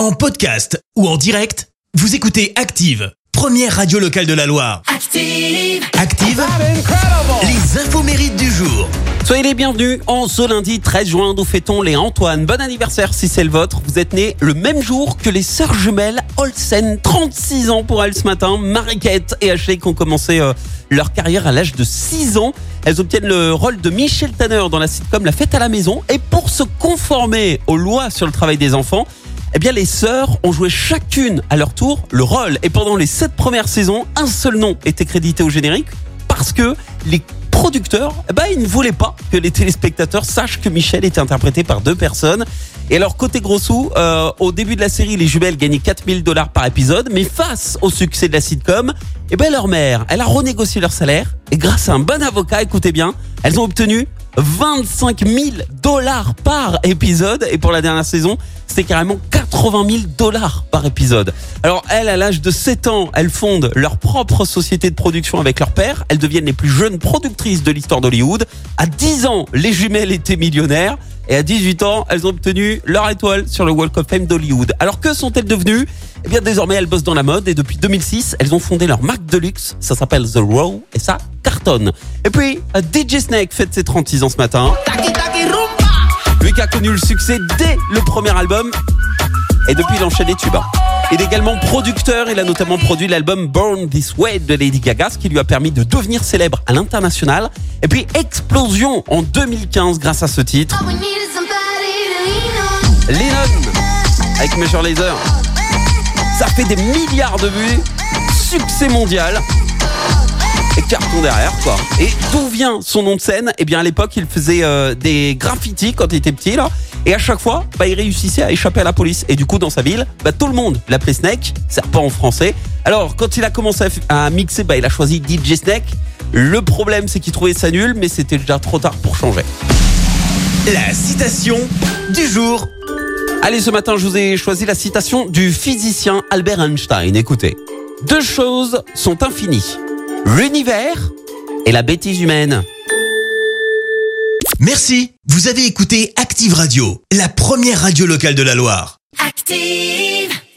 En podcast ou en direct, vous écoutez Active, première radio locale de la Loire. Active. Active, les infos mérites du jour. Soyez les bienvenus en ce lundi 13 juin, nous fêtons les Antoine. Bon anniversaire si c'est le vôtre. Vous êtes nés le même jour que les sœurs jumelles Olsen. 36 ans pour elles ce matin. Mariquette et Ashley qui ont commencé euh, leur carrière à l'âge de 6 ans. Elles obtiennent le rôle de Michel Tanner dans la sitcom La fête à la maison. Et pour se conformer aux lois sur le travail des enfants, eh bien, les sœurs ont joué chacune à leur tour le rôle. Et pendant les sept premières saisons, un seul nom était crédité au générique parce que les producteurs, eh ben, ils ne voulaient pas que les téléspectateurs sachent que Michel était interprété par deux personnes. Et alors, côté gros sous, euh, au début de la série, les jumelles gagnaient 4000 dollars par épisode, mais face au succès de la sitcom, eh ben, leur mère, elle a renégocié leur salaire, et grâce à un bon avocat, écoutez bien, elles ont obtenu 25 000 dollars par épisode, et pour la dernière saison, c'était carrément 80 000 dollars par épisode. Alors elles, à l'âge de 7 ans, elles fondent leur propre société de production avec leur père. Elles deviennent les plus jeunes productrices de l'histoire d'Hollywood. À 10 ans, les jumelles étaient millionnaires. Et à 18 ans, elles ont obtenu leur étoile sur le Walk of Fame d'Hollywood. Alors que sont-elles devenues? Eh bien désormais, elles bossent dans la mode et depuis 2006, elles ont fondé leur marque de luxe. Ça s'appelle The Row et ça cartonne. Et puis, DJ Snake fête ses 36 ans ce matin. Lui qui a connu le succès dès le premier album et depuis il enchaîne les tubes. Il est également producteur, il a notamment produit l'album Born This Way de Lady Gaga, ce qui lui a permis de devenir célèbre à l'international. Et puis explosion en 2015 grâce à ce titre. Lennon avec Major Lazer. Ça fait des milliards de vues, succès mondial carton derrière quoi. Et d'où vient son nom de scène? Eh bien à l'époque il faisait euh, des graffitis quand il était petit là. Et à chaque fois, bah, il réussissait à échapper à la police. Et du coup, dans sa ville, bah, tout le monde l'appelait Snake, serpent en français. Alors, quand il a commencé à, mixer, bah, il a choisi DJ Snake. Le problème, c'est qu'il trouvait ça nul, mais c'était déjà trop tard pour changer. La citation du jour. Allez, ce matin, je vous ai choisi la citation du physicien Albert Einstein. Écoutez. Deux choses sont infinies. L'univers et la bêtise humaine. Merci, vous avez écouté Active Radio, la première radio locale de la Loire. Active.